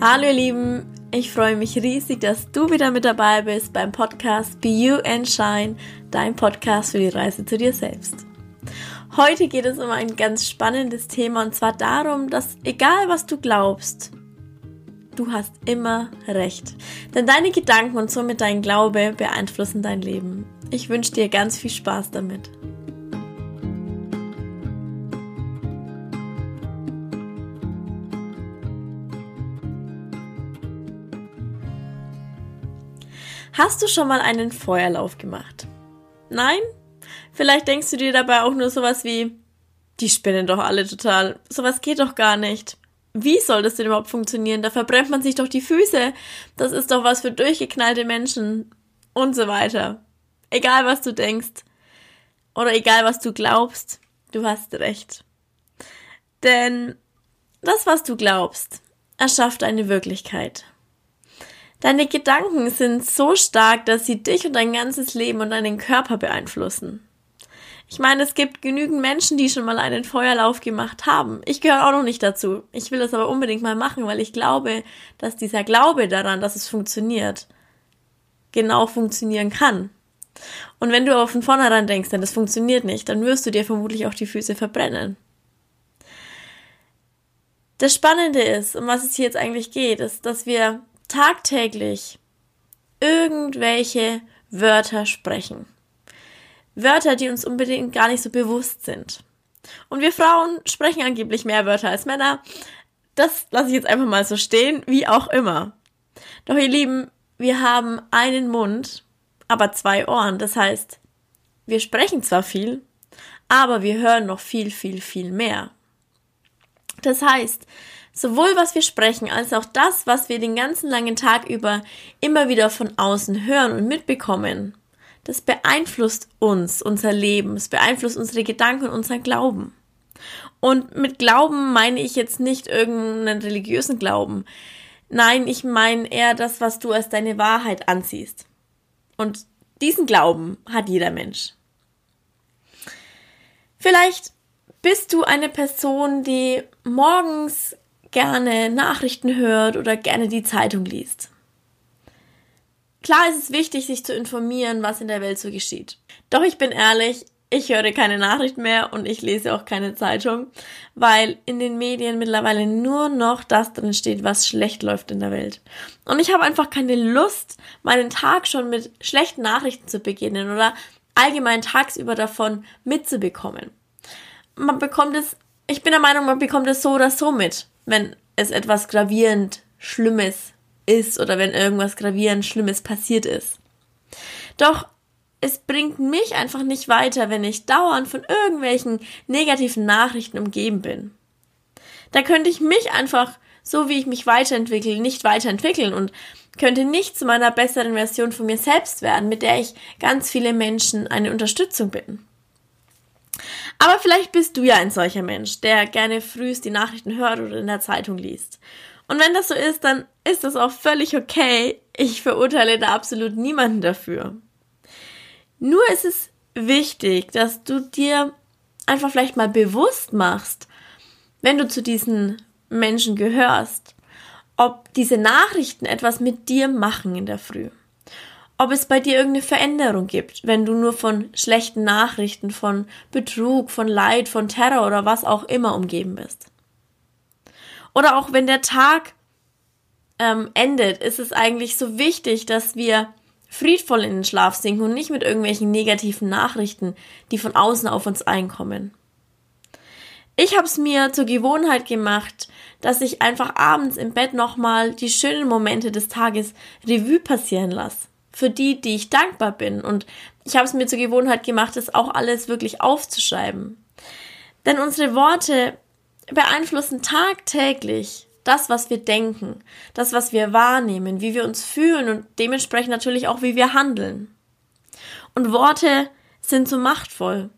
Hallo ihr Lieben, ich freue mich riesig, dass du wieder mit dabei bist beim Podcast Be You and Shine, dein Podcast für die Reise zu dir selbst. Heute geht es um ein ganz spannendes Thema und zwar darum, dass egal was du glaubst, du hast immer recht. Denn deine Gedanken und somit dein Glaube beeinflussen dein Leben. Ich wünsche dir ganz viel Spaß damit. Hast du schon mal einen Feuerlauf gemacht? Nein? Vielleicht denkst du dir dabei auch nur sowas wie, die spinnen doch alle total. Sowas geht doch gar nicht. Wie soll das denn überhaupt funktionieren? Da verbrennt man sich doch die Füße. Das ist doch was für durchgeknallte Menschen. Und so weiter. Egal was du denkst. Oder egal was du glaubst. Du hast recht. Denn das, was du glaubst, erschafft eine Wirklichkeit. Deine Gedanken sind so stark, dass sie dich und dein ganzes Leben und deinen Körper beeinflussen. Ich meine, es gibt genügend Menschen, die schon mal einen Feuerlauf gemacht haben. Ich gehöre auch noch nicht dazu. Ich will das aber unbedingt mal machen, weil ich glaube, dass dieser Glaube daran, dass es funktioniert, genau funktionieren kann. Und wenn du aber von vornherein denkst, denn das funktioniert nicht, dann wirst du dir vermutlich auch die Füße verbrennen. Das Spannende ist, um was es hier jetzt eigentlich geht, ist, dass wir tagtäglich irgendwelche Wörter sprechen. Wörter, die uns unbedingt gar nicht so bewusst sind. Und wir Frauen sprechen angeblich mehr Wörter als Männer. Das lasse ich jetzt einfach mal so stehen, wie auch immer. Doch ihr Lieben, wir haben einen Mund, aber zwei Ohren. Das heißt, wir sprechen zwar viel, aber wir hören noch viel, viel, viel mehr. Das heißt, Sowohl was wir sprechen, als auch das, was wir den ganzen langen Tag über immer wieder von außen hören und mitbekommen, das beeinflusst uns, unser Leben, es beeinflusst unsere Gedanken und unser Glauben. Und mit Glauben meine ich jetzt nicht irgendeinen religiösen Glauben. Nein, ich meine eher das, was du als deine Wahrheit ansiehst. Und diesen Glauben hat jeder Mensch. Vielleicht bist du eine Person, die morgens gerne Nachrichten hört oder gerne die Zeitung liest. Klar ist es wichtig, sich zu informieren, was in der Welt so geschieht. Doch ich bin ehrlich, ich höre keine Nachricht mehr und ich lese auch keine Zeitung, weil in den Medien mittlerweile nur noch das drin steht, was schlecht läuft in der Welt. Und ich habe einfach keine Lust, meinen Tag schon mit schlechten Nachrichten zu beginnen oder allgemein tagsüber davon mitzubekommen. Man bekommt es, ich bin der Meinung, man bekommt es so oder so mit wenn es etwas gravierend Schlimmes ist oder wenn irgendwas gravierend Schlimmes passiert ist. Doch es bringt mich einfach nicht weiter, wenn ich dauernd von irgendwelchen negativen Nachrichten umgeben bin. Da könnte ich mich einfach, so wie ich mich weiterentwickle, nicht weiterentwickeln und könnte nicht zu meiner besseren Version von mir selbst werden, mit der ich ganz viele Menschen eine Unterstützung bin. Aber vielleicht bist du ja ein solcher Mensch, der gerne frühst die Nachrichten hört oder in der Zeitung liest. Und wenn das so ist, dann ist das auch völlig okay. Ich verurteile da absolut niemanden dafür. Nur ist es wichtig, dass du dir einfach vielleicht mal bewusst machst, wenn du zu diesen Menschen gehörst, ob diese Nachrichten etwas mit dir machen in der Früh ob es bei dir irgendeine Veränderung gibt, wenn du nur von schlechten Nachrichten, von Betrug, von Leid, von Terror oder was auch immer umgeben bist. Oder auch wenn der Tag ähm, endet, ist es eigentlich so wichtig, dass wir friedvoll in den Schlaf sinken und nicht mit irgendwelchen negativen Nachrichten, die von außen auf uns einkommen. Ich habe es mir zur Gewohnheit gemacht, dass ich einfach abends im Bett nochmal die schönen Momente des Tages Revue passieren lasse für die, die ich dankbar bin. Und ich habe es mir zur Gewohnheit gemacht, das auch alles wirklich aufzuschreiben. Denn unsere Worte beeinflussen tagtäglich das, was wir denken, das, was wir wahrnehmen, wie wir uns fühlen und dementsprechend natürlich auch, wie wir handeln. Und Worte sind so machtvoll.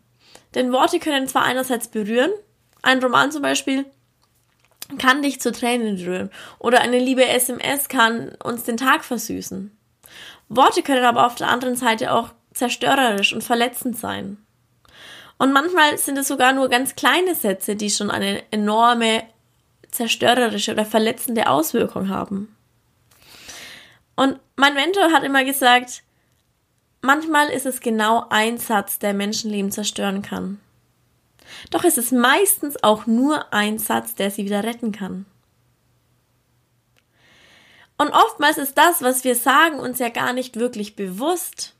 Denn Worte können zwar einerseits berühren, ein Roman zum Beispiel kann dich zu Tränen rühren oder eine liebe SMS kann uns den Tag versüßen. Worte können aber auf der anderen Seite auch zerstörerisch und verletzend sein. Und manchmal sind es sogar nur ganz kleine Sätze, die schon eine enorme zerstörerische oder verletzende Auswirkung haben. Und mein Mentor hat immer gesagt, manchmal ist es genau ein Satz, der Menschenleben zerstören kann. Doch es ist meistens auch nur ein Satz, der sie wieder retten kann. Und oftmals ist das, was wir sagen, uns ja gar nicht wirklich bewusst.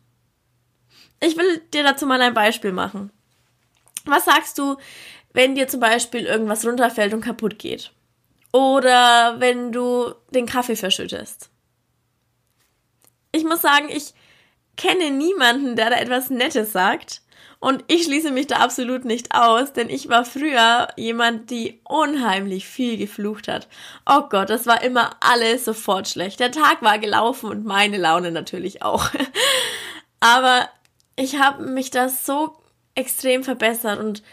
Ich will dir dazu mal ein Beispiel machen. Was sagst du, wenn dir zum Beispiel irgendwas runterfällt und kaputt geht? Oder wenn du den Kaffee verschüttest? Ich muss sagen, ich kenne niemanden, der da etwas Nettes sagt. Und ich schließe mich da absolut nicht aus, denn ich war früher jemand, die unheimlich viel geflucht hat. Oh Gott, das war immer alles sofort schlecht. Der Tag war gelaufen und meine Laune natürlich auch. Aber ich habe mich da so extrem verbessert und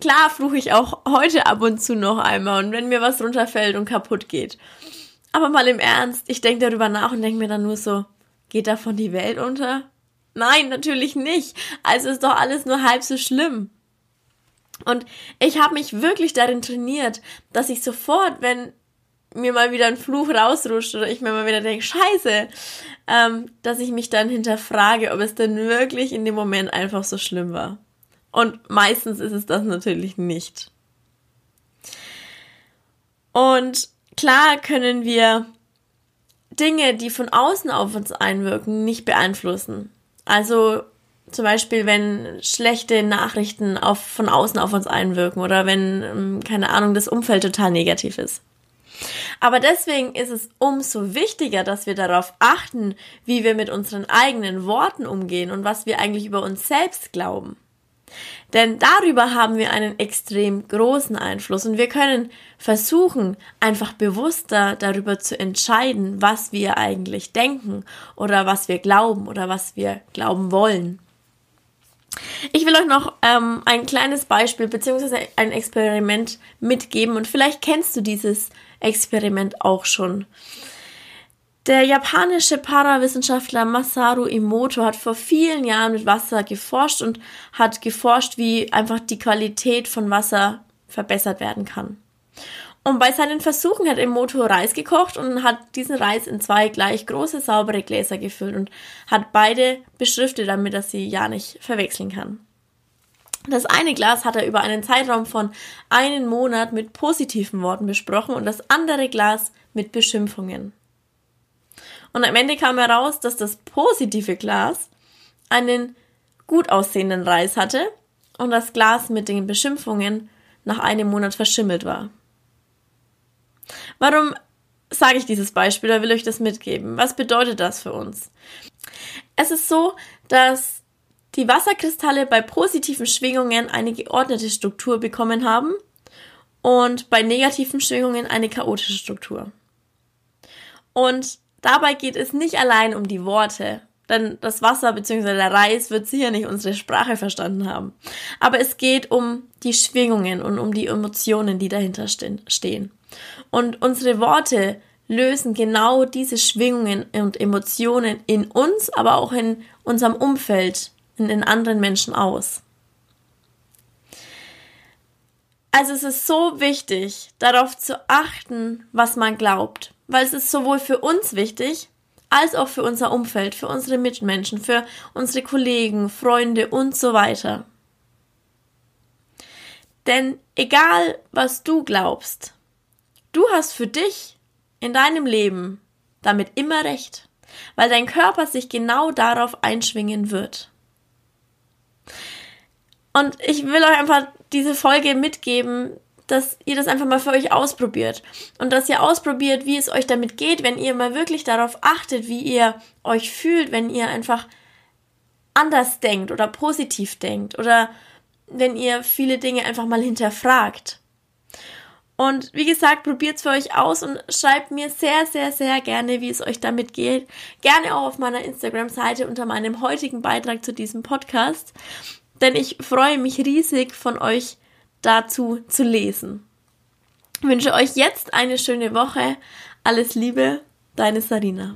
klar fluche ich auch heute ab und zu noch einmal und wenn mir was runterfällt und kaputt geht. Aber mal im Ernst, ich denke darüber nach und denke mir dann nur so, geht davon die Welt unter? Nein, natürlich nicht. Also ist doch alles nur halb so schlimm. Und ich habe mich wirklich darin trainiert, dass ich sofort, wenn mir mal wieder ein Fluch rausrutscht oder ich mir mal wieder denke, scheiße, ähm, dass ich mich dann hinterfrage, ob es denn wirklich in dem Moment einfach so schlimm war. Und meistens ist es das natürlich nicht. Und klar können wir Dinge, die von außen auf uns einwirken, nicht beeinflussen. Also zum Beispiel, wenn schlechte Nachrichten auf, von außen auf uns einwirken oder wenn, ähm, keine Ahnung, das Umfeld total negativ ist. Aber deswegen ist es umso wichtiger, dass wir darauf achten, wie wir mit unseren eigenen Worten umgehen und was wir eigentlich über uns selbst glauben. Denn darüber haben wir einen extrem großen Einfluss und wir können versuchen, einfach bewusster darüber zu entscheiden, was wir eigentlich denken oder was wir glauben oder was wir glauben wollen. Ich will euch noch ähm, ein kleines Beispiel bzw. ein Experiment mitgeben und vielleicht kennst du dieses Experiment auch schon. Der japanische Parawissenschaftler Masaru Emoto hat vor vielen Jahren mit Wasser geforscht und hat geforscht, wie einfach die Qualität von Wasser verbessert werden kann. Und bei seinen Versuchen hat Emoto Reis gekocht und hat diesen Reis in zwei gleich große saubere Gläser gefüllt und hat beide beschriftet, damit er sie ja nicht verwechseln kann. Das eine Glas hat er über einen Zeitraum von einem Monat mit positiven Worten besprochen und das andere Glas mit Beschimpfungen. Und am Ende kam heraus, dass das positive Glas einen gut aussehenden Reis hatte und das Glas mit den Beschimpfungen nach einem Monat verschimmelt war. Warum sage ich dieses Beispiel oder will euch das mitgeben? Was bedeutet das für uns? Es ist so, dass die Wasserkristalle bei positiven Schwingungen eine geordnete Struktur bekommen haben und bei negativen Schwingungen eine chaotische Struktur. Und Dabei geht es nicht allein um die Worte, denn das Wasser bzw. der Reis wird sicher nicht unsere Sprache verstanden haben. Aber es geht um die Schwingungen und um die Emotionen, die dahinter stehen. Und unsere Worte lösen genau diese Schwingungen und Emotionen in uns, aber auch in unserem Umfeld, in den anderen Menschen aus. Also es ist so wichtig, darauf zu achten, was man glaubt weil es ist sowohl für uns wichtig, als auch für unser Umfeld, für unsere Mitmenschen, für unsere Kollegen, Freunde und so weiter. Denn egal, was du glaubst, du hast für dich in deinem Leben damit immer recht, weil dein Körper sich genau darauf einschwingen wird. Und ich will euch einfach diese Folge mitgeben, dass ihr das einfach mal für euch ausprobiert und dass ihr ausprobiert, wie es euch damit geht, wenn ihr mal wirklich darauf achtet, wie ihr euch fühlt, wenn ihr einfach anders denkt oder positiv denkt oder wenn ihr viele Dinge einfach mal hinterfragt. Und wie gesagt, probiert es für euch aus und schreibt mir sehr, sehr, sehr gerne, wie es euch damit geht. Gerne auch auf meiner Instagram-Seite unter meinem heutigen Beitrag zu diesem Podcast. Denn ich freue mich riesig von euch dazu zu lesen. Ich wünsche euch jetzt eine schöne Woche. Alles Liebe, deine Sarina.